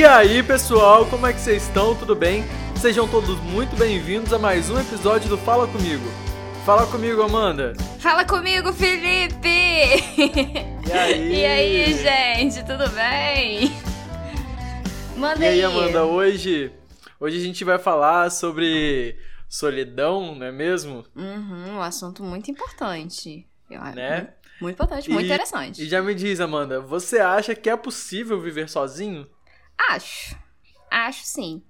E aí, pessoal, como é que vocês estão? Tudo bem? Sejam todos muito bem-vindos a mais um episódio do Fala Comigo. Fala comigo, Amanda. Fala comigo, Felipe! E aí? E aí, gente, tudo bem? Manda E aí, Amanda, hoje, hoje a gente vai falar sobre solidão, não é mesmo? Uhum, um assunto muito importante. Eu acho. Né? Muito importante, muito E- interessante. E já me diz, Amanda, você acha que é possível viver sozinho? Acho. Acho sim.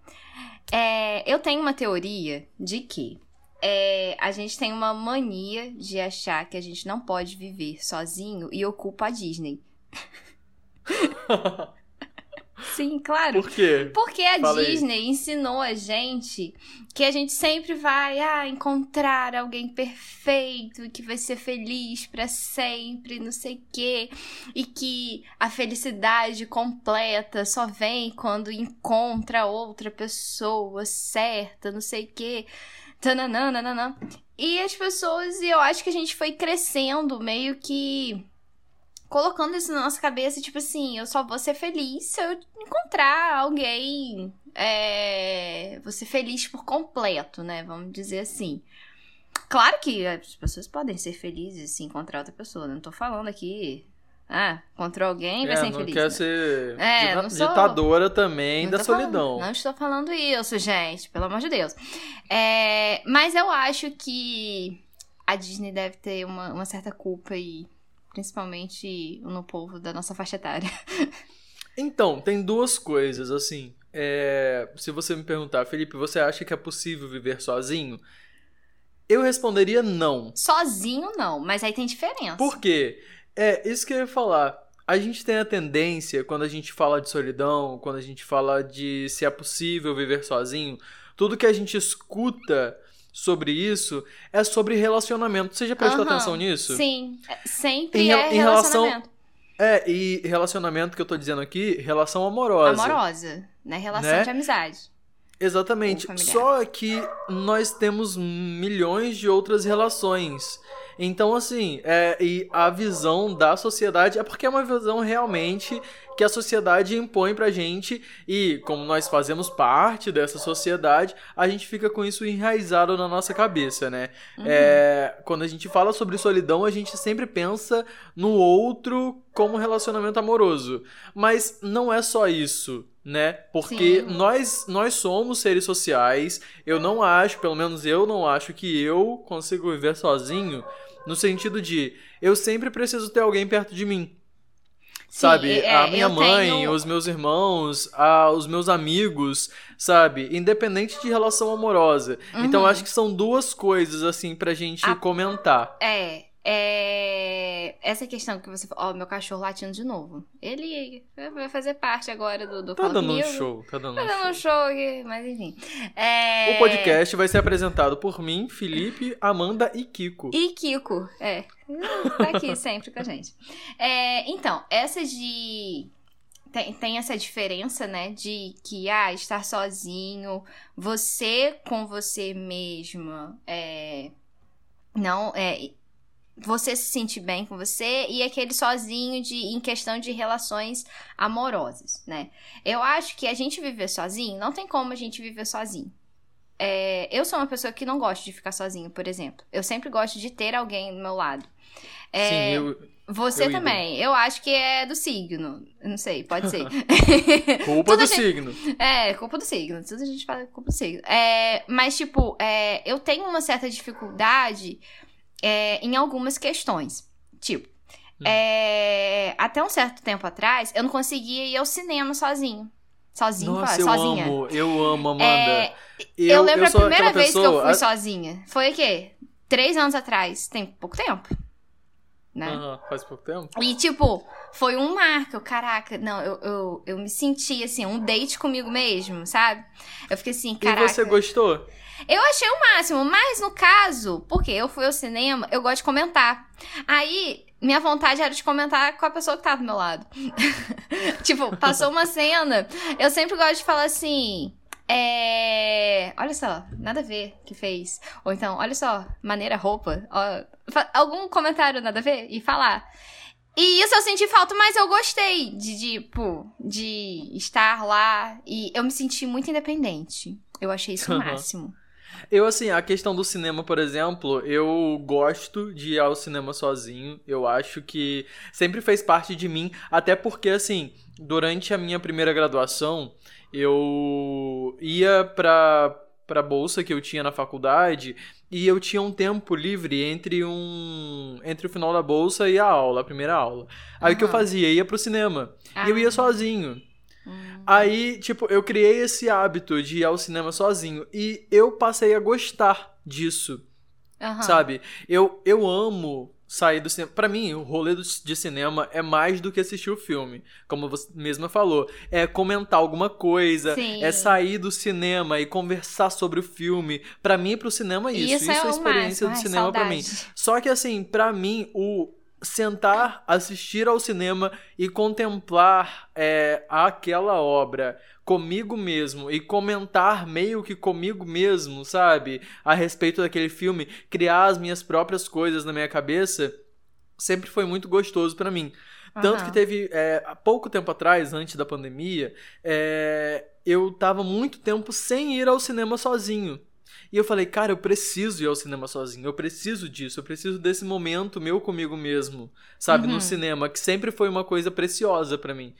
É, eu tenho uma teoria de que é, a gente tem uma mania de achar que a gente não pode viver sozinho e ocupa a Disney. Sim, claro. Por quê? Porque a Fala aí. Disney ensinou a gente que a gente sempre vai ah, encontrar alguém perfeito e que vai ser feliz pra sempre, não sei o quê. E que a felicidade completa só vem quando encontra outra pessoa certa, não sei o quê. Tananã, nananã. E as pessoas, e eu acho que a gente foi crescendo meio que colocando isso na nossa cabeça, tipo assim, eu só vou ser feliz se eu encontrar alguém. É, vou ser feliz por completo, né? Vamos dizer assim. Claro que as pessoas podem ser felizes se encontrar outra pessoa. né? Não tô falando aqui. Ah, encontrou alguém vai É, ser não infeliz. quer né? ser É, não sou- ditadora também Não da tô falando- solidão. não estou falando isso, gente, pelo amor de Deus. É, mas eu acho que a Disney deve ter uma, uma certa culpa aí, principalmente no povo da nossa faixa etária. Então, tem duas coisas, assim. É, se você me perguntar, Felipe, você acha que é possível viver sozinho? Eu responderia não. Sozinho não, mas aí tem diferença. Por quê? É, isso que eu ia falar. A gente tem a tendência, quando a gente fala de solidão, quando a gente fala de se é possível viver sozinho, tudo que a gente escuta sobre isso é sobre relacionamento. Você já prestou Aham, atenção nisso? Sim, é- sempre Em é em relação- relacionamento. É, e relacionamento que eu tô dizendo aqui, relação amorosa. Amorosa, né? Relação Né? de amizade. Exatamente. Só que nós temos milhões de outras relações. Então, assim, é, e a visão da sociedade é porque é uma visão realmente que a sociedade impõe pra gente. E como nós fazemos parte dessa sociedade, a gente fica com isso enraizado na nossa cabeça, né? Uhum. É, quando a gente fala sobre solidão, a gente sempre pensa no outro como relacionamento amoroso. Mas não é só isso, né? Porque Sim. nós, nós somos seres sociais. Eu não acho, pelo menos eu não acho que eu consigo viver sozinho. No sentido de eu sempre preciso ter alguém perto de mim. Sabe? é, a minha eu mãe, tenho- os meus irmãos, a- os meus amigos, sabe? Independente de relação amorosa. Então Uhum. acho que são duas coisas, assim, pra gente A- comentar. É, é. Essa questão que você falou. Ó, meu cachorro latindo de novo. Ele vai fazer parte agora do, do Tá Fala dando um show, tá dando Tá um dando um show. show aqui, mas enfim. É... O podcast vai ser apresentado por mim, Felipe, Amanda e Kiko. E Kiko, é. Tá aqui sempre com a gente. É, então, essa de. Tem, tem essa diferença, né? De que, ah, estar sozinho, você com você mesma, é. Não, é. Você se sentir bem com você e aquele sozinho de, em questão de relações amorosas, né? Eu acho que a gente viver sozinho, não tem como a gente viver sozinho. É, eu sou uma pessoa que não gosta de ficar sozinho, por exemplo. Eu sempre gosto de ter alguém do meu lado. É, Sim, eu. você eu também. Eu acho que é do signo. Não sei, pode ser. Culpa do gente- signo. É, culpa do signo. Tudo a gente fala culpa do signo. É, mas, tipo, é, eu tenho uma certa dificuldade é, em algumas questões. Tipo, Hum. é, até um certo tempo atrás, eu não conseguia ir ao cinema sozinho. Sozinho, Nossa, eu sozinha. amo, eu amo, Amanda. É, eu, lembro sou a primeira vez que eu pessoa- fui a- sozinha. Foi o quê? Três anos atrás. Tem pouco tempo. Né? Aham, faz pouco tempo? E, tipo, foi um marco. Caraca, não, eu, eu, eu me senti, assim, um date comigo mesmo, sabe? Eu fiquei assim, caraca. E você gostou? Eu achei o máximo, mas no caso, porque eu fui ao cinema, eu gosto de comentar. Aí, minha vontade era de comentar com a pessoa que tava do meu lado. tipo, passou uma cena, eu sempre gosto de falar assim. É. Olha só, nada a ver que fez. Ou então, olha só, maneira roupa. ó, algum comentário nada a ver e falar. E isso eu senti falta, mas eu gostei de, tipo, de estar lá. E eu me senti muito independente. Eu achei isso o máximo. Eu, assim, a questão do cinema, por exemplo, eu gosto de ir ao cinema sozinho. Eu acho que sempre fez parte de mim. Até porque, assim, durante a minha primeira graduação, eu ia pra, pra bolsa que eu tinha na faculdade e eu tinha um tempo livre entre um entre o final da bolsa e a aula, a primeira aula. Aí uhum. o que eu fazia? Eu ia pro cinema. Ah. E eu ia ah. sozinho. Uhum. Aí, tipo, eu criei esse hábito de ir ao cinema sozinho. E eu passei a gostar disso. Uhum. Sabe? Eu, eu amo sair do cinema. Pra mim, o rolê de cinema é mais do que assistir o filme. Como você mesma falou. É comentar alguma coisa. Sim. É sair do cinema e conversar sobre o filme. Pra mim, pro cinema é isso. Isso, isso é, é a experiência do cinema para mim. Só que assim, pra mim, o sentar, assistir ao cinema e contemplar é, aquela obra comigo mesmo e comentar meio que comigo mesmo, sabe? A respeito daquele filme, criar as minhas próprias coisas na minha cabeça, sempre foi muito gostoso para mim. Tanto que teve, é, há pouco tempo atrás, antes da pandemia, é, eu tava muito tempo sem ir ao cinema sozinho. E eu falei, cara, eu preciso ir ao cinema sozinho, eu preciso disso, eu preciso desse momento meu comigo mesmo, sabe, uhum. no cinema, que sempre foi uma coisa preciosa para mim.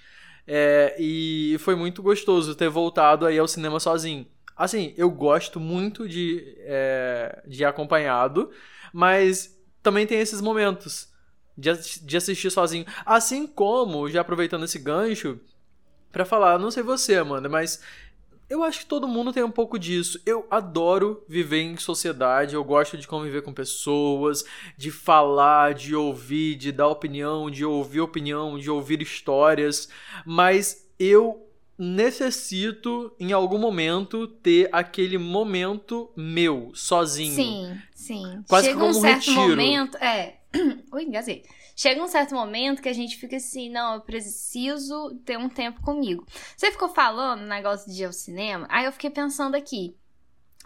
É, e foi muito gostoso ter voltado aí ao cinema sozinho. Assim, eu gosto muito de, é, de acompanhado, mas também tem esses momentos de, de assistir sozinho. Assim como, já aproveitando esse gancho, para falar, não sei você, Amanda, mas eu acho que todo mundo tem um pouco disso. Eu adoro viver em sociedade, eu gosto de conviver com pessoas, de falar, de ouvir, de dar opinião, de ouvir opinião, de ouvir histórias, mas eu necessito em algum momento ter aquele momento meu, sozinho. Sim, sim. Quase Chega como um, um certo retiro. momento, é. Ui, engasguei chega um certo momento que a gente fica assim, não, eu preciso ter um tempo comigo. Você ficou falando negócio de ir ao cinema, aí eu fiquei pensando aqui.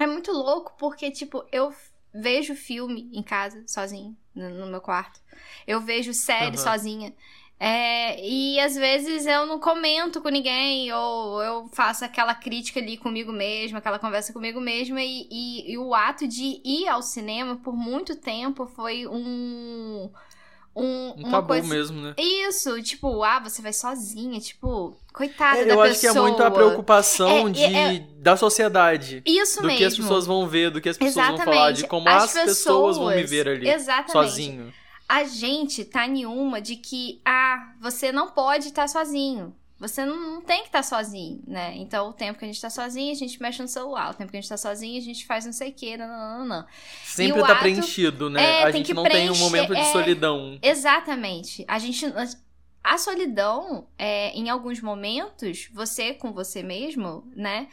É muito louco porque, tipo, eu vejo filme em casa, sozinho, no, no meu quarto. Eu vejo série uhum. sozinha. É, e às vezes eu não comento com ninguém, ou eu faço aquela crítica ali comigo mesma, aquela conversa comigo mesma, e, e, e o ato de ir ao cinema por muito tempo foi um um, um tabu coisa... mesmo, né? Isso, tipo, ah, você vai sozinha, tipo, coitada é, da pessoa. Eu acho que é muito a preocupação é, de, é, da sociedade. Isso do mesmo. que as pessoas vão ver, do que as pessoas Exatamente. vão falar, de como as, as pessoas, pessoas, vão me ver ali, Exatamente. sozinho. A gente tá em uma de que, ah, você não pode estar tá sozinho. Você não, não tem que estar tá sozinho, né? Então, o tempo que a gente tá sozinho, a gente mexe no celular. O tempo que a gente tá sozinho, a gente faz não sei o quê, não, não, não. Sempre tá ato, preenchido, né? É, a gente não preencher, tem um momento de é, solidão. Exatamente. A gente... A solidão, é, em alguns momentos, você com você mesmo, né?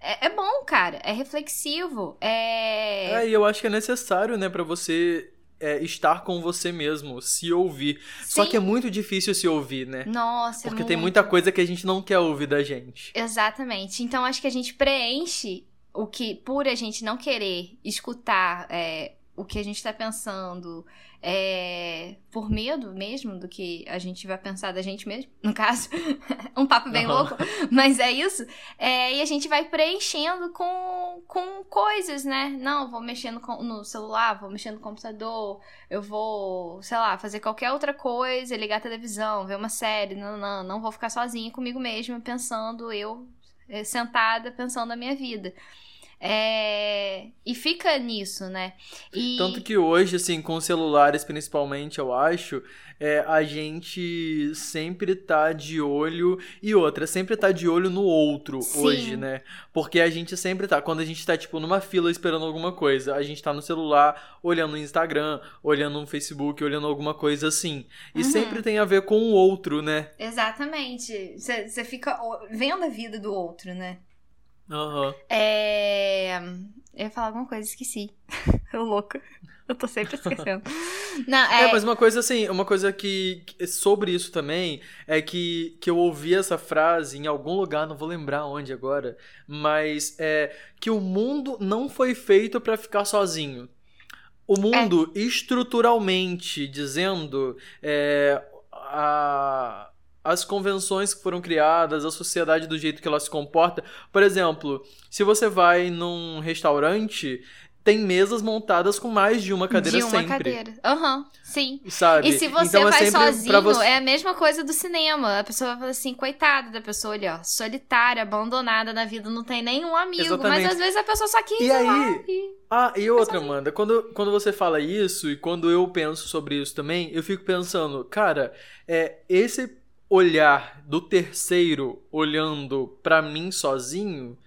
É, é bom, cara. É reflexivo. É... é, e eu acho que é necessário, né, para você é, estar com você mesmo, se ouvir. Sim. Só que é muito difícil se ouvir, né? Nossa, Porque muito. tem muita coisa que a gente não quer ouvir da gente. Exatamente. Então acho que a gente preenche o que, por a gente não querer escutar é, o que a gente tá pensando, é, por medo mesmo do que a gente vai pensar da gente mesmo, no caso. um papo bem uhum. louco, mas é isso. É, e a gente vai preenchendo com, com coisas, né? Não, vou mexendo no celular, vou mexendo no computador, eu vou, sei lá, fazer qualquer outra coisa, ligar a televisão, ver uma série. Não, não, não vou ficar sozinha comigo mesma, pensando, eu é, sentada, pensando na minha vida. É... E fica nisso, né? E... Tanto que hoje, assim, com celulares principalmente, eu acho, é, a gente sempre tá de olho. E outra, sempre tá de olho no outro Sim. hoje, né? Porque a gente sempre tá. Quando a gente tá, tipo, numa fila esperando alguma coisa, a gente tá no celular, olhando no Instagram, olhando no Facebook, olhando alguma coisa assim. E uhum. sempre tem a ver com o outro, né? Exatamente. Você fica vendo a vida do outro, né? Uhum. É... Eu ia falar alguma coisa, esqueci. Eu louca. Eu tô sempre esquecendo. Não, é... é... mas uma coisa assim, uma coisa que sobre isso também é que, que eu ouvi essa frase em algum lugar, não vou lembrar onde agora, mas é que o mundo não foi feito para ficar sozinho. O mundo, é. estruturalmente dizendo, é, a, as convenções que foram criadas, a sociedade do jeito que ela se comporta. Por exemplo, se você vai num restaurante, tem mesas montadas com mais de uma cadeira de uma sempre. cadeira. Aham, sim. Sabe? E se você então, é vai sempre pra sozinho, você... é a mesma coisa do cinema. A pessoa vai falar assim, coitada da pessoa ali, ó, solitária, abandonada na vida, não tem nenhum amigo. Exatamente. Mas às vezes a pessoa só quis E ir lá aí? e... Ah, e outra. Amanda, quando, quando você fala isso e quando eu penso sobre isso também, eu fico pensando, cara, é esse olhar do terceiro olhando pra mim sozinho,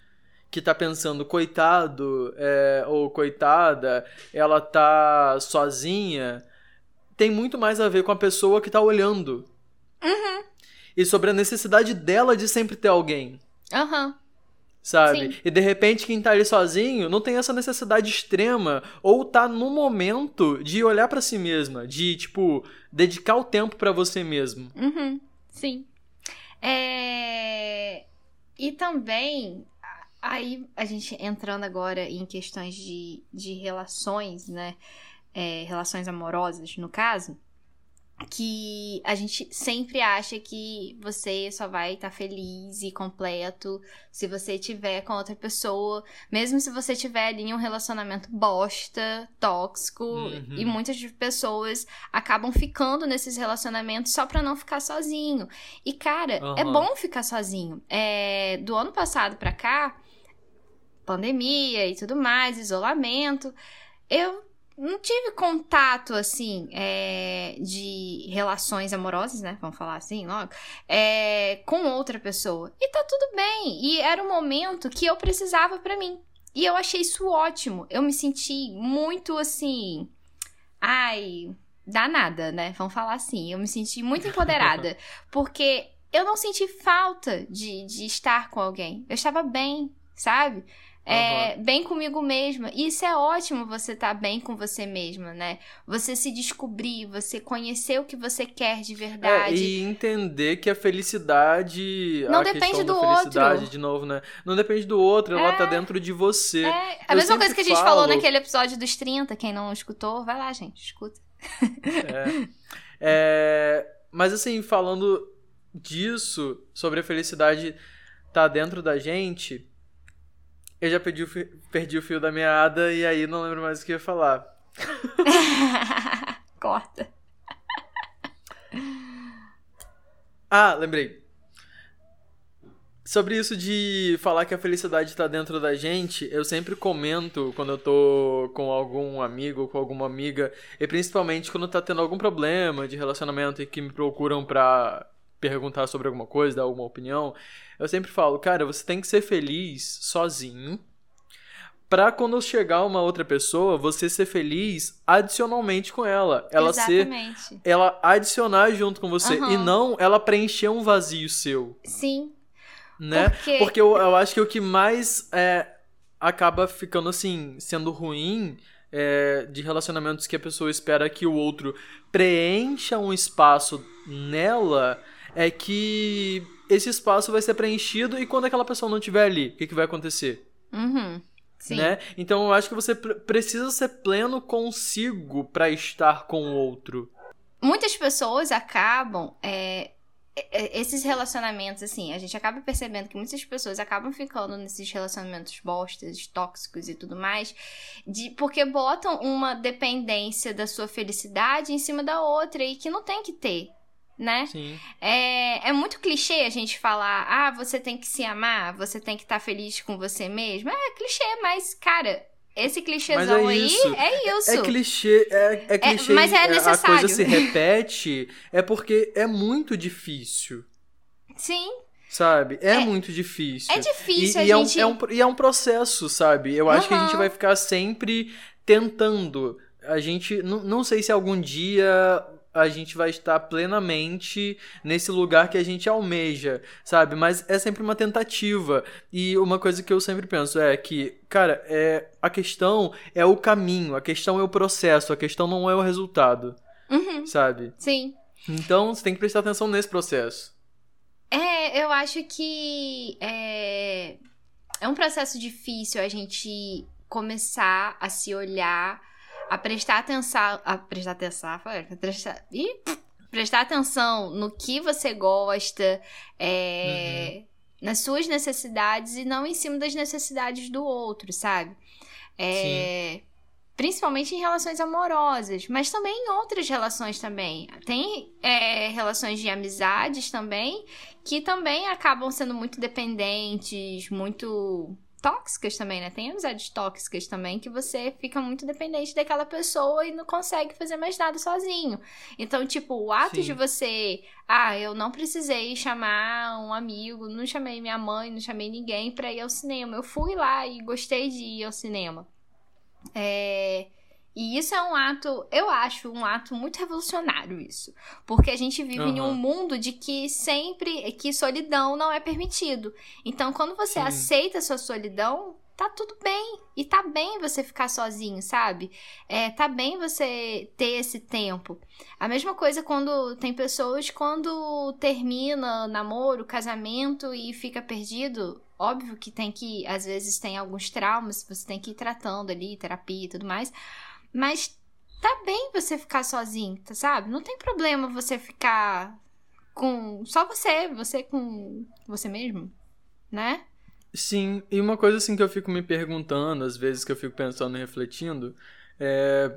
que tá pensando, coitado, é, ou coitada, ela tá sozinha, tem muito mais a ver com a pessoa que tá olhando. Uhum. E sobre a necessidade dela de sempre ter alguém. Aham. Sabe? Sim. E de repente quem tá ali sozinho não tem essa necessidade extrema ou tá no momento de olhar pra si mesma, de tipo dedicar o tempo pra você mesmo. Uhum, sim. É... E também, aí a gente entrando agora em questões de, de relações, né? É, relações amorosas, no caso, que a gente sempre acha que você só vai estar feliz e completo se você estiver com outra pessoa, mesmo se você tiver ali em um relacionamento bosta, tóxico, Uhum. e muitas pessoas acabam ficando nesses relacionamentos só pra não ficar sozinho. E cara, é Aham. bom ficar sozinho. É, do ano passado pra cá, pandemia e tudo mais, isolamento, eu não tive contato assim é, de relações amorosas, né? Vamos falar assim logo, é, com outra pessoa. E tá tudo bem. E era um momento que eu precisava pra mim. E eu achei isso ótimo. Eu me senti muito assim. Ai, danada, né? Vamos falar assim. Eu me senti muito empoderada. porque eu não senti falta de, de estar com alguém. Eu estava bem, sabe? É, bem comigo mesma. E isso é ótimo você estar bem com você mesma, né? Você se descobrir, você conhecer o que você quer de É, verdade. e entender que a felicidade. Não a depende do da felicidade, outro. de novo, né? Não depende do outro, ela É. tá dentro de você. É, a Eu mesma coisa que a gente falou falo- naquele episódio dos 30. Quem não escutou, vai lá, gente, escuta. É. É, mas assim, falando disso, sobre a felicidade tá dentro da gente, eu já perdi o, fi- perdi o fio da meada e aí não lembro mais o que ia falar. Corta. Ah, lembrei. Sobre isso de falar que a felicidade tá dentro da gente, eu sempre comento quando eu tô com algum amigo, com alguma amiga, e principalmente quando tá tendo algum problema de relacionamento e que me procuram pra perguntar sobre alguma coisa, dar alguma opinião, eu sempre falo, cara, você tem que ser feliz sozinho, pra quando chegar uma outra pessoa, você ser feliz adicionalmente com ela. Ela ser Exatamente. ela adicionar junto com você Aham. e não ela preencher um vazio seu, Sim. né? Porque... Porque eu, eu acho que o que mais é, acaba ficando assim, sendo ruim é, de relacionamentos que a pessoa espera que o outro preencha um espaço nela é que esse espaço vai ser preenchido e quando aquela pessoa não estiver ali, o que, que vai acontecer? Uhum. Sim. Né? Então eu acho que você pre- precisa ser pleno consigo pra estar com o outro. muitas pessoas acabam. é, é, esses relacionamentos, assim, a gente acaba percebendo que muitas pessoas acabam ficando nesses relacionamentos bostas, tóxicos e tudo mais, de, porque botam uma dependência da sua felicidade em cima da outra e que não tem que ter. Né? Sim. É, é muito clichê a gente falar, ah, você tem que se amar, você tem que estar feliz com você mesmo. É clichê, mas, cara, esse clichêzão Mas é aí é isso. É clichê, é, é clichê mas é e a necessário. coisa se repete, é porque é muito difícil, Sim, sabe? É, É- muito difícil. é difícil e, e a é um, gente. é um, e é um processo, sabe? Eu acho que a gente vai ficar sempre tentando. A gente, não sei se algum dia a gente vai estar plenamente nesse lugar que a gente almeja, sabe? Mas é sempre uma tentativa. E uma coisa que eu sempre penso é que, cara, é a questão é o caminho, a questão é o processo, a questão não é o resultado, Uhum, sabe? sim. Então você tem que prestar atenção nesse processo. É, eu acho que é, é um processo difícil a gente começar a se olhar, a prestar atenção. A prestar atenção. a prestar, ih, prestar atenção no que você gosta, é, uhum. nas suas necessidades e não em cima das necessidades do outro, sabe? É, principalmente em relações amorosas, mas também em outras relações também. Tem é, relações de amizades também que também acabam sendo muito dependentes, muito tóxicas também, né? Tem amizades tóxicas também que você fica muito dependente daquela pessoa e não consegue fazer mais nada sozinho. Então, tipo, o ato Sim. de você, ah, eu não precisei chamar um amigo, não chamei minha mãe, não chamei ninguém para ir ao cinema. Eu fui lá e gostei de ir ao cinema. É, e isso é um ato, eu acho, um ato muito revolucionário isso. Porque a gente vive uhum. em um mundo de que sempre, que solidão não é permitido. Então, quando você Sim. aceita a sua solidão, tá tudo bem. E tá bem você ficar sozinho, sabe? É, tá bem você ter esse tempo. A mesma coisa quando tem pessoas quando termina namoro, casamento e fica perdido. Óbvio que tem que, às vezes tem alguns traumas, você tem que ir tratando ali, terapia e tudo mais. Mas tá bem você ficar sozinho, tá, sabe? Não tem problema você ficar com só você, você com você mesmo, né? Sim, e uma coisa assim que eu fico me perguntando, às vezes que eu fico pensando e refletindo, é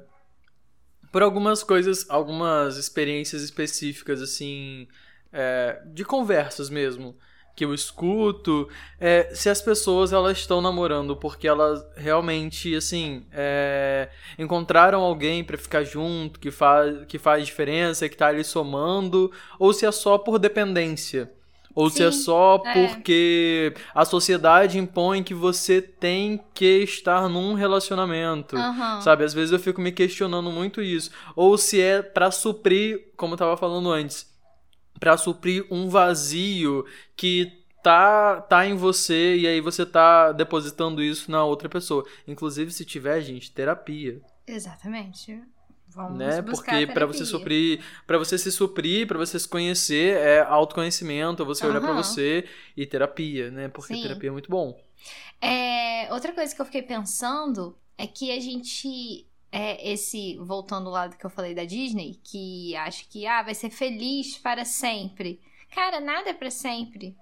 por algumas coisas, algumas experiências específicas assim, é, de conversas mesmo que eu escuto, é, se as pessoas elas estão namorando porque elas realmente assim é, encontraram alguém para ficar junto que faz que faz diferença que tá ali somando ou se é só por dependência ou Sim, se é só é. porque a sociedade impõe que você tem que estar num relacionamento, uhum. sabe? Às vezes eu fico me questionando muito isso. Ou se é para suprir, como eu tava falando antes, para suprir um vazio que tá tá em você e aí você tá depositando isso na outra pessoa. Inclusive se tiver, gente, terapia. Exatamente. Vamos né? Porque para você suprir, para você se suprir, para você se conhecer, é autoconhecimento, você uhum. olhar para você e terapia, né? Porque Sim. terapia é muito bom. É, outra coisa que eu fiquei pensando é que a gente é esse, voltando ao lado que eu falei da Disney, que acha que ah, vai ser feliz para sempre. Cara, nada é para sempre.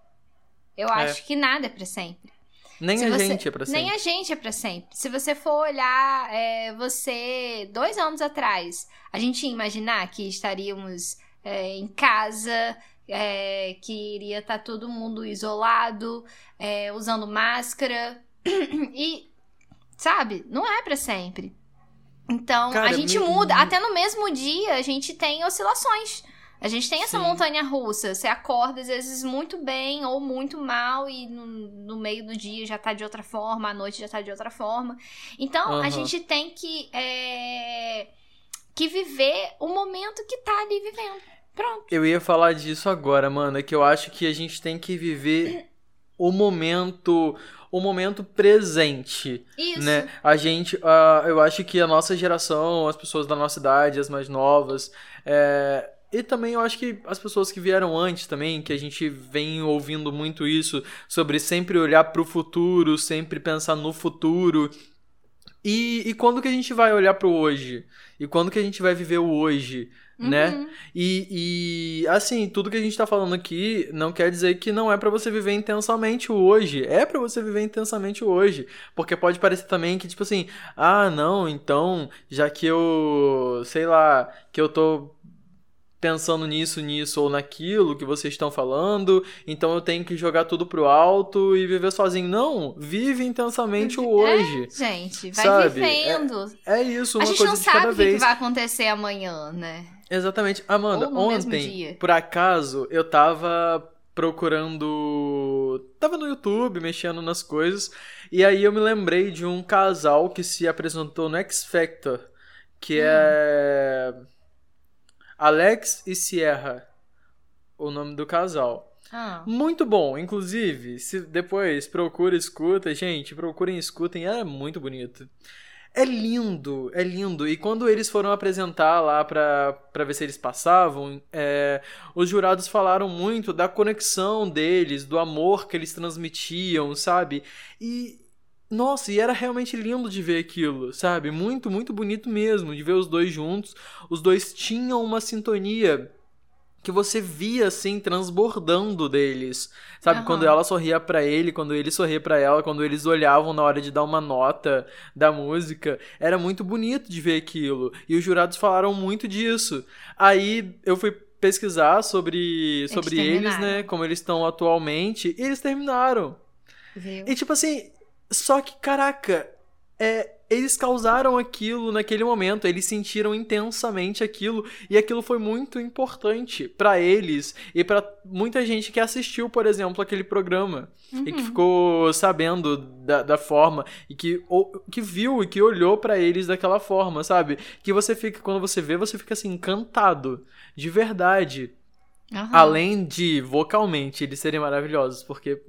Eu é. acho que nada é para sempre. Nem Se a você... gente é pra sempre. Nem a gente é pra sempre. Se você for olhar é, você dois anos atrás, a gente ia imaginar que estaríamos é, em casa, é, que iria estar tá todo mundo isolado, é, usando máscara. E, sabe, não é para sempre. Então, Cara, a gente me... muda. Até no mesmo dia, a gente tem oscilações. A gente tem essa Sim. montanha russa. Você acorda, às vezes, muito bem ou muito mal, e no, no, meio do dia já tá de outra forma, à noite já tá de outra forma. Então, uhum. a gente tem que, é, que viver o momento que tá ali vivendo. Pronto. Eu ia falar disso agora, mano. É que eu acho que a gente tem que viver o momento o momento presente. Isso. Né? A gente, uh, eu acho que a nossa geração, as pessoas da nossa idade, as mais novas, é, e também eu acho que as pessoas que vieram antes também, que a gente vem ouvindo muito isso, sobre sempre olhar para o futuro, sempre pensar no futuro. E, e quando que a gente vai olhar para o hoje? E quando que a gente vai viver o hoje? né? Uhum. E, e, assim, tudo que a gente tá falando aqui não quer dizer que não é para você viver intensamente o hoje. É para você viver intensamente o hoje. Porque pode parecer também que, tipo assim, ah, não, então, já que eu, sei lá, que eu tô pensando nisso, nisso ou naquilo que vocês estão falando, então eu tenho que jogar tudo pro alto e viver sozinho. Não, vive intensamente o hoje. É, gente, vai sabe? vivendo. É, é isso, uma. A gente não sabe o que vai acontecer amanhã, né? Exatamente. Amanda, ontem, por acaso, eu tava procurando. Tava no YouTube, mexendo nas coisas, e aí eu me lembrei de um casal que se apresentou no X Factor, que hum. é. Alex e Sierra, o nome do casal. Ah. Muito bom, inclusive, se depois procura, escuta, gente, procurem, escutem, é muito bonito. É lindo, é lindo. E quando eles foram apresentar lá pra, pra ver se eles passavam, é, os jurados falaram muito da conexão deles, do amor que eles transmitiam, sabe? E. Nossa, e era realmente lindo de ver aquilo, sabe? Muito, muito bonito mesmo de ver os dois juntos. Os dois tinham uma sintonia que você via assim transbordando deles. Sabe, Aham. quando ela sorria pra ele, quando ele sorria pra ela, quando eles olhavam na hora de dar uma nota da música, era muito bonito de ver aquilo. E os jurados falaram muito disso. Aí eu fui pesquisar sobre sobre eles, terminaram. né, como eles estão atualmente, e eles terminaram. Viu? E tipo assim, só que, caraca, é, eles causaram aquilo naquele momento, eles sentiram intensamente aquilo, e aquilo foi muito importante pra eles e pra muita gente que assistiu, por exemplo, aquele programa e que Uhum. ficou sabendo da, da forma e que, ou- que viu e que olhou pra eles daquela forma, sabe? Que você fica, quando você vê, você fica assim, encantado, de verdade. Aham. Além de vocalmente eles serem maravilhosos, porque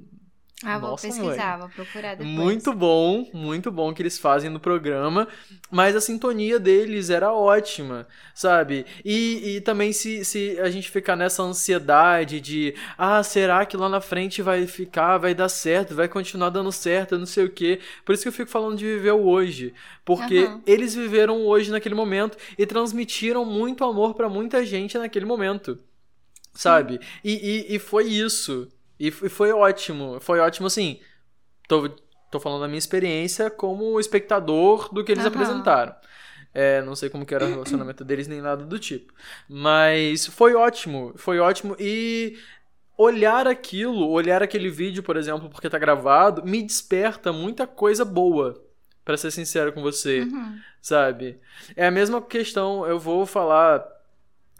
Ah, vou Nossa, pesquisar, vou procurar depois. muito bom, muito bom que eles fazem no programa, mas a sintonia deles era ótima, sabe? E, e também se, se a gente ficar nessa ansiedade de, ah, será que lá na frente vai ficar, vai dar certo, vai continuar dando certo, não sei o quê. Por isso que eu fico falando de viver o hoje, porque Aham. eles viveram hoje naquele momento e transmitiram muito amor pra muita gente naquele momento. Sabe? E, e, e foi isso. E foi ótimo. Foi ótimo, assim. Tô, tô falando da minha experiência como espectador do que eles Aham. apresentaram. É, não sei como que era o relacionamento deles, nem nada do tipo. Mas foi ótimo. Foi ótimo. E olhar aquilo, olhar aquele vídeo, por exemplo, porque tá gravado, me desperta muita coisa boa. Pra ser sincero com você Uhum. sabe? É a mesma questão, eu vou falar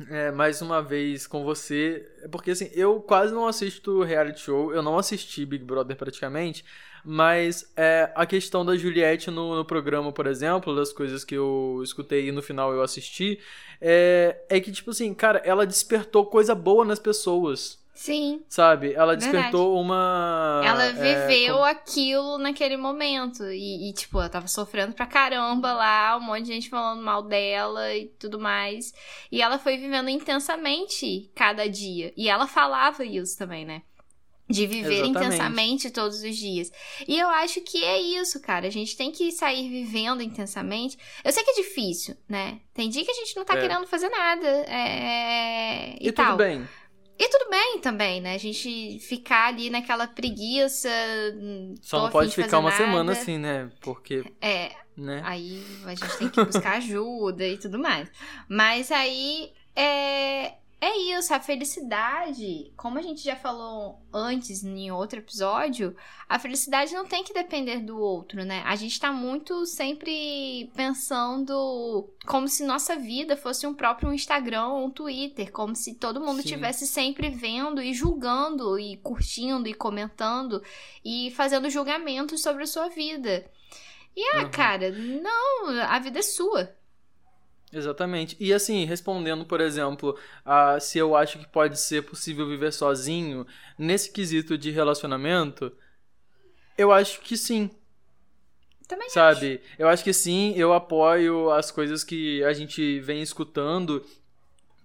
é, mais uma vez com você, porque assim, eu quase não assisto reality show, eu não assisti Big Brother praticamente, mas é, a questão da Juliette no, no programa, por exemplo, das coisas que eu escutei e no final eu assisti, é, é que, tipo assim, cara, ela despertou coisa boa nas pessoas, Sim. sabe? Ela Verdade. despertou uma... Ela é, viveu com- aquilo naquele momento. E, e, tipo, ela tava sofrendo pra caramba lá, um monte de gente falando mal dela e tudo mais. E ela foi vivendo intensamente cada dia. E ela falava isso também, né? De viver Exatamente. intensamente todos os dias. E eu acho que é isso, cara. A gente tem que sair vivendo intensamente. Eu sei que é difícil, né? Tem dia que a gente não tá É. querendo fazer nada. É... E, E tal. tudo bem. E tudo bem também, né? A gente ficar ali naquela preguiça. hum, Só não pode de ficar uma nada. semana assim, né? Porque, É, né? aí a gente tem que buscar ajuda e tudo mais. Mas aí é, é isso, a felicidade, como a gente já falou antes em outro episódio, a felicidade não tem que depender do outro, né? A gente tá muito sempre pensando como se nossa vida fosse um próprio Instagram ou um Twitter, como se todo mundo Sim. estivesse sempre vendo e julgando e curtindo e comentando e fazendo julgamentos sobre a sua vida. E ah, Uhum. cara, não, a vida é sua. Exatamente. E assim, respondendo, por exemplo, a se eu acho que pode ser possível viver sozinho, nesse quesito de relacionamento, eu acho que sim, Também sabe? Eu acho que sim, eu apoio as coisas que a gente vem escutando,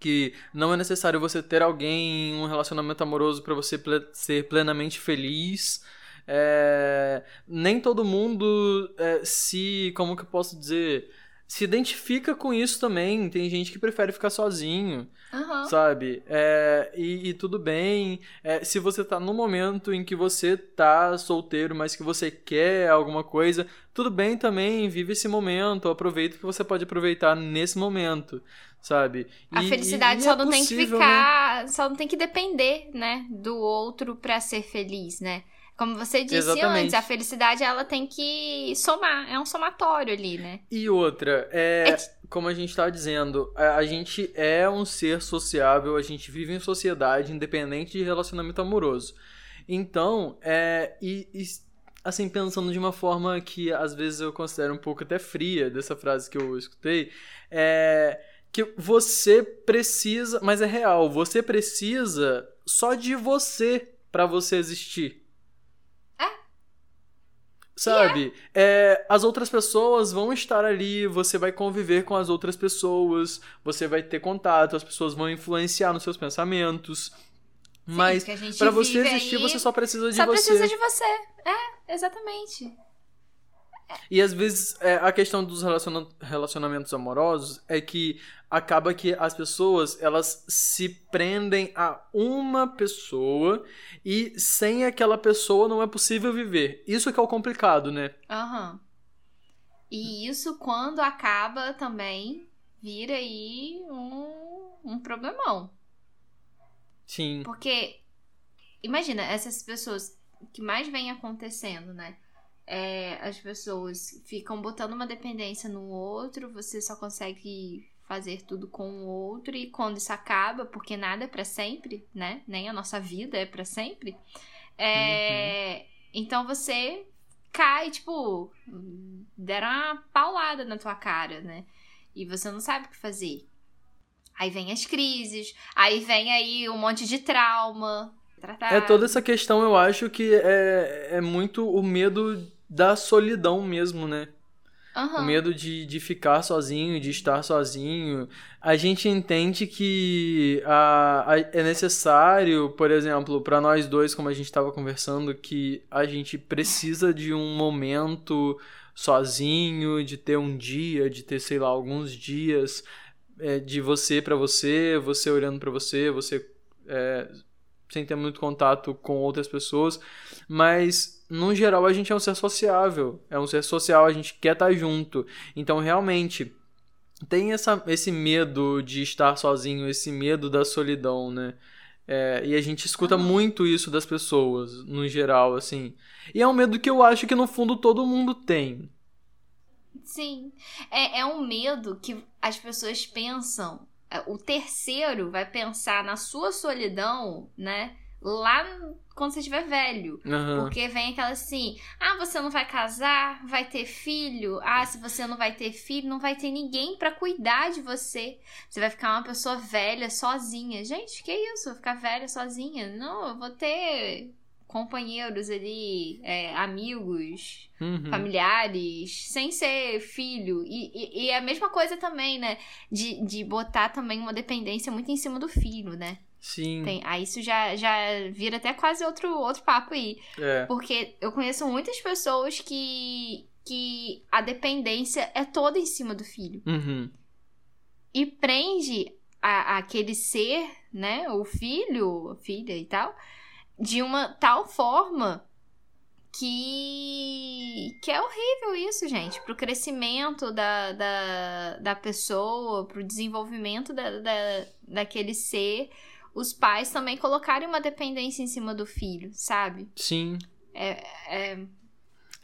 que não é necessário você ter alguém em um relacionamento amoroso para você ple- ser plenamente feliz. É, nem todo mundo é, se, como que eu posso dizer, se identifica com isso também. Tem gente que prefere ficar sozinho, Aham. sabe? É, e, e tudo bem. É, se você tá no momento em que você tá solteiro, mas que você quer alguma coisa, tudo bem também, vive esse momento, aproveita o que você pode aproveitar nesse momento, sabe? A E- felicidade e- só é não tem que possível, né? ficar, só não tem que depender, né, do outro pra ser feliz, né? Como você disse Exatamente. antes, a felicidade ela tem que somar, é um somatório ali, né? E outra, é, É como a gente tá dizendo, a, a gente é um ser sociável, a gente vive em sociedade, independente de relacionamento amoroso. Então, é, e, e, assim, pensando de uma forma que às vezes eu considero um pouco até fria dessa frase que eu escutei, é que você precisa, mas é real, você precisa só de você pra você existir. Sabe? É, as outras pessoas vão estar ali, você vai conviver com as outras pessoas, você vai ter contato, as pessoas vão influenciar nos seus pensamentos. Mas porque a gente pra você existir, aí- você só precisa de Só você. precisa de você. É, exatamente. E às vezes é, a questão dos relaciona relacionamentos amorosos é que acaba que as pessoas elas se prendem a uma pessoa e sem aquela pessoa não é possível viver. Isso que é o complicado, né? Aham. Uhum. E isso quando acaba também vira aí um, um problemão. Sim. Porque imagina essas pessoas que mais vem acontecendo, né? É, as pessoas ficam botando uma dependência no outro, você só consegue fazer tudo com o outro e quando isso acaba, porque nada é para sempre, né? Nem a nossa vida é para sempre. É, uhum. Então você cai, tipo, deram uma paulada na tua cara, né? E você não sabe o que fazer. Aí vem as crises, aí vem aí um monte de trauma. Tratado. É toda essa questão, eu acho que é, é muito o medo da solidão mesmo, né? Uhum. O medo de, de ficar sozinho, de estar sozinho. A gente entende que a, a é necessário, por exemplo, para nós dois, como a gente estava conversando, que a gente precisa de um momento sozinho, de ter um dia, de ter, sei lá, alguns dias é, de você para você, você olhando para você, você é, sem ter muito contato com outras pessoas, mas no geral, a gente é um ser sociável. É um ser social, a gente quer estar junto. Então, realmente, tem essa, esse medo de estar sozinho, esse medo da solidão, né? É, e a gente escuta muito isso das pessoas, no geral, assim. E é um medo que eu acho que, no fundo, todo mundo tem. Sim. É, é um medo que as pessoas pensam. É, o terceiro vai pensar na sua solidão, né? Lá quando você estiver velho. Uhum. Porque vem aquela assim: ah, você não vai casar, vai ter filho. Ah, se você não vai ter filho, não vai ter ninguém para cuidar de você. Você vai ficar uma pessoa velha sozinha. Gente, que isso? Vou ficar velha sozinha? Não, eu vou ter companheiros ali, é, amigos, uhum. familiares, sem ser filho. E, e, e, a mesma coisa também, né? De, de botar também uma dependência muito em cima do filho, né? Sim. Tem, aí isso já, já vira até quase outro, outro papo aí. É. Porque eu conheço muitas pessoas que, que a dependência é toda em cima do filho. Uhum. E prende a, aquele ser, né? O filho, filha e tal, de uma tal forma que, que é horrível isso, gente. Pro crescimento da, da, da pessoa, pro desenvolvimento da, da, daquele ser os pais também colocarem uma dependência em cima do filho, sabe? Sim. É. é...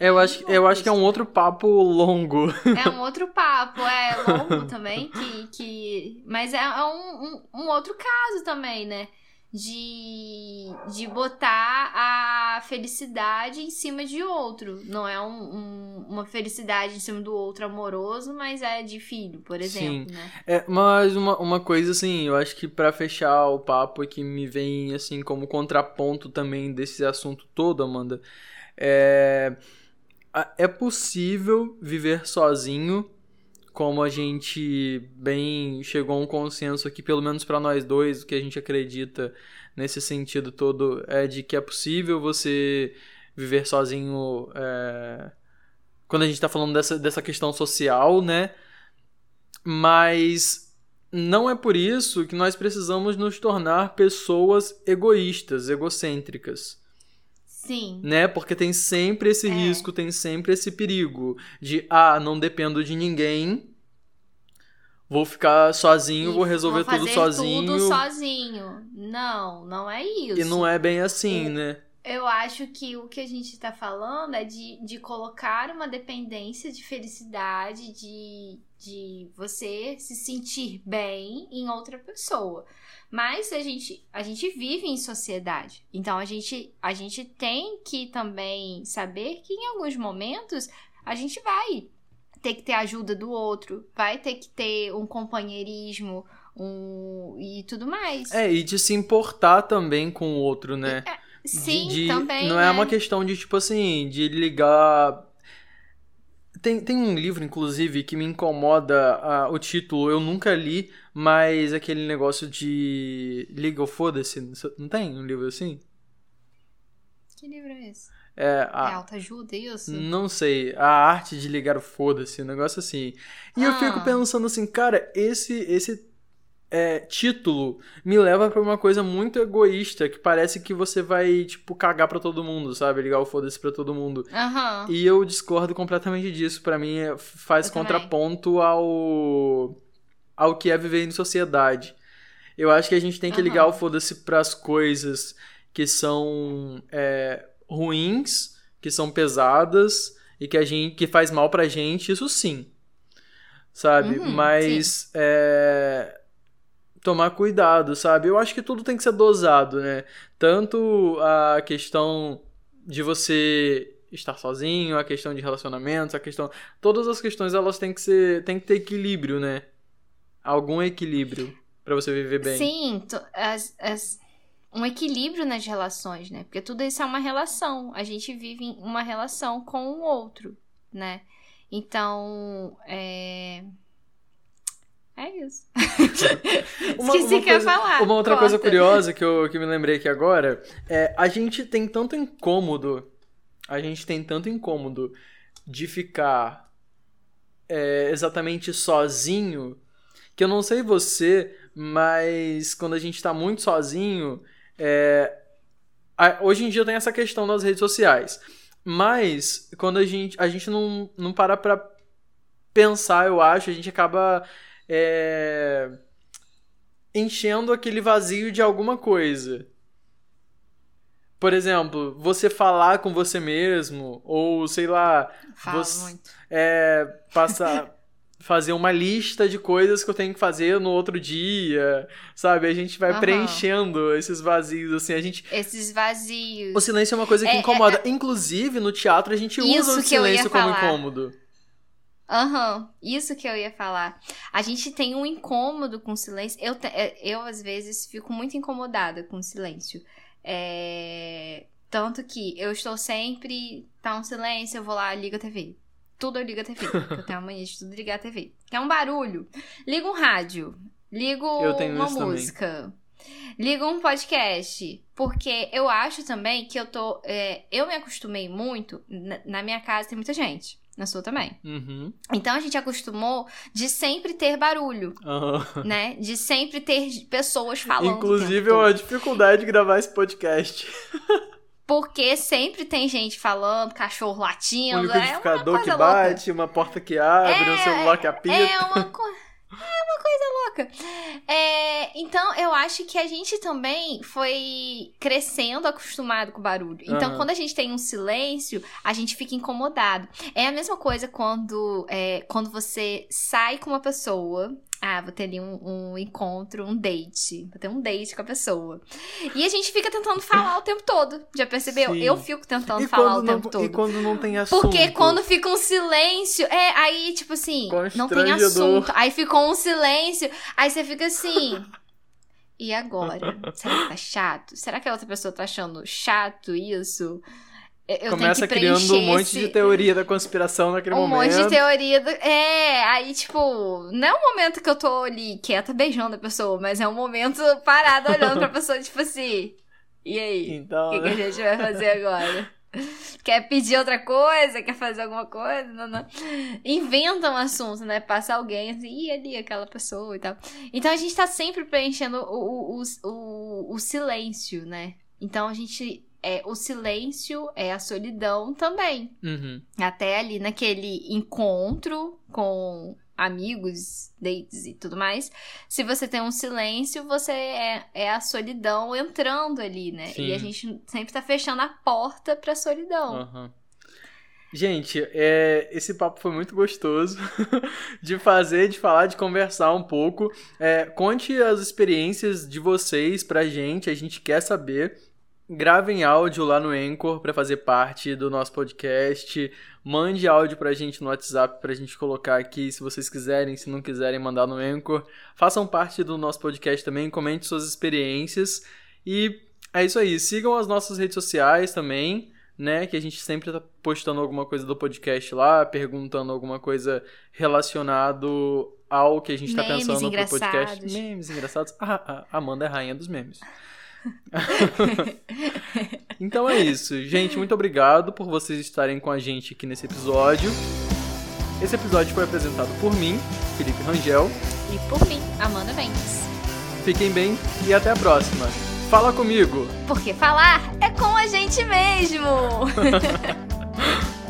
Eu acho, eu acho que é um outro papo longo. É um outro papo, é longo também, que, que... mas é, é um, um, um outro caso também, né? De, de botar a felicidade em cima de outro. Não é um, um, uma felicidade em cima do outro amoroso, mas é de filho, por exemplo, Sim. né? É, mas uma, uma coisa assim, eu acho que para fechar o papo que me vem assim como contraponto também desse assunto todo, Amanda, é é possível viver sozinho como a gente bem chegou a um consenso aqui, pelo menos para nós dois, o que a gente acredita nesse sentido todo é de que é possível você viver sozinho é, quando a gente está falando dessa, dessa questão social, né? Mas não é por isso que nós precisamos nos tornar pessoas egoístas, egocêntricas. Sim. Né? Porque tem sempre esse é. risco, tem sempre esse perigo de, ah, não dependo de ninguém, vou ficar sozinho, e vou resolver vou tudo sozinho. tudo sozinho. Não, não é isso. E não é bem assim, né? Eu acho que o que a gente tá falando é de, de colocar uma dependência de felicidade, de, de você se sentir bem em outra pessoa. Mas a gente, a gente vive em sociedade. Então a gente, a gente tem que também saber que em alguns momentos a gente vai ter que ter ajuda do outro, vai ter que ter um companheirismo, um e tudo mais. É, e de se importar também com o outro, né? É, sim, de, de, também. Não né? é uma questão de, tipo assim, de ligar tem, tem um livro, inclusive, que me incomoda uh, o título. Eu nunca li, mas aquele negócio de Liga ou Foda-se. Não tem um livro assim? Que livro é esse? É, a, É autoajuda, isso? não sei, a arte de ligar o foda-se, um negócio assim. E eu Ah. fico pensando assim, cara, esse esse é, título me leva pra uma coisa muito egoísta, que parece que você vai, tipo, cagar pra todo mundo, sabe? Ligar o foda-se pra todo mundo. Aham. E eu discordo completamente disso. Pra mim, é- faz Eu também. contraponto ao ao que é viver em sociedade. Eu acho que a gente tem que Aham. ligar o foda-se pras coisas que são é, ruins, que são pesadas e que a gente que faz mal pra gente, isso sim. Sabe? Uhum, Mas é, tomar cuidado, sabe? Eu acho que tudo tem que ser dosado, né? Tanto a questão de você estar sozinho, a questão de relacionamentos, a questão, todas as questões elas têm que ser, tem que ter equilíbrio, né? Algum equilíbrio pra você viver bem. Sim, as- as- um equilíbrio nas relações, né? Porque tudo isso é uma relação. A gente vive uma relação com o outro, né? Então, é. É isso. Uma- Esqueci uma que eu ia coisa- falar. Uma outra coisa Corta. curiosa que eu que me lembrei aqui agora é a gente tem tanto incômodo, a gente tem tanto incômodo de ficar é, exatamente sozinho que eu não sei você, mas quando a gente tá muito sozinho, é, a- hoje em dia tem essa questão das redes sociais, mas quando a gente a gente não, não para pra pensar, eu acho, a gente acaba é, enchendo aquele vazio de alguma coisa. Por exemplo, você falar com você mesmo, ou sei lá, Falo você- muito. é, passar, fazer uma lista de coisas que eu tenho que fazer no outro dia, sabe? A gente vai Aham. preenchendo esses vazios, assim, a gente... Esses vazios. O silêncio é uma coisa que É, é, incomoda. Inclusive, no teatro, a gente usa o silêncio como falar. incômodo. Aham, isso que eu ia falar. A gente tem um incômodo com o silêncio. Eu, é, eu às vezes, fico muito incomodada com o silêncio. É, Tanto que eu estou sempre. Tá um silêncio, eu vou lá, ligo a TV. Tudo eu ligo a TV. eu tenho a mania de tudo ligar a TV. Quer um barulho? Liga um rádio. Ligo Eu tenho uma isso também. música. Liga um podcast. Porque eu acho também que eu tô. é, eu me acostumei muito. Na, na minha casa tem muita gente. Na sua também. Uhum. Então a gente acostumou de sempre ter barulho, Aham. né? De sempre ter pessoas falando. Inclusive, tempo eu todo. a dificuldade de gravar esse podcast. Porque sempre tem gente falando, cachorro Um latindo. É uma liquidificador coisa que bate, uma porta que abre, um É, celular que apita. É uma, co... é uma coisa louca. É, então, eu acho que a gente também foi crescendo acostumado com o barulho. Então, Aham. quando a gente tem um silêncio, a gente fica incomodado. É a mesma coisa quando, é, quando você sai com uma pessoa. Ah, vou ter ali um, um encontro, um date. Vou ter um date com a pessoa. E a gente fica tentando falar o tempo todo. Já percebeu? Sim. Eu fico tentando E falar o não, tempo todo. e quando não tem assunto? Porque quando fica um silêncio, é, aí, tipo assim, não tem assunto. Aí ficou um silêncio, aí você fica assim. E agora? Será que tá chato? Será que a outra pessoa tá achando chato isso? Eu Começa que criando um monte esse... de teoria da conspiração naquele um momento. monte de teoria do... É, aí, tipo, não é um momento que eu tô ali quieta beijando a pessoa, mas é um momento parado olhando pra pessoa, tipo assim. E aí? Então, O que, que né? a gente vai fazer agora? Quer pedir outra coisa? Quer fazer alguma coisa? Não, não. Inventa um assunto, né? Passa alguém assim, e ali aquela pessoa e tal. Então a gente tá sempre preenchendo o, o, o, o, o silêncio, né? Então a gente. É, o silêncio é a solidão também. Uhum. Até ali naquele encontro com amigos, dates e tudo mais. Se você tem um silêncio, você é, é a solidão entrando ali, né? Sim. E a gente sempre tá fechando a porta pra solidão. Aham. Gente, é, esse papo foi muito gostoso de fazer, de falar, de conversar um pouco. É, conte as experiências de vocês pra gente, a gente quer saber. Gravem áudio lá no Anchor pra fazer parte do nosso podcast. Mande áudio pra gente no WhatsApp pra gente colocar aqui, se vocês quiserem, se não quiserem mandar no Anchor. Façam parte do nosso podcast também, comente suas experiências. E é isso aí, sigam as nossas redes sociais também né? Que a gente sempre tá postando alguma coisa do podcast lá, perguntando alguma coisa relacionado ao que a gente tá Memes pensando pro podcast. Memes engraçados. Ah, a Amanda é rainha dos memes. então é isso. Gente, muito obrigado por vocês estarem com a gente aqui nesse episódio. Esse episódio foi apresentado por mim, Felipe Rangel. E por mim, Amanda Mendes. Fiquem bem e até a próxima. Fala comigo! Porque falar é com a gente mesmo!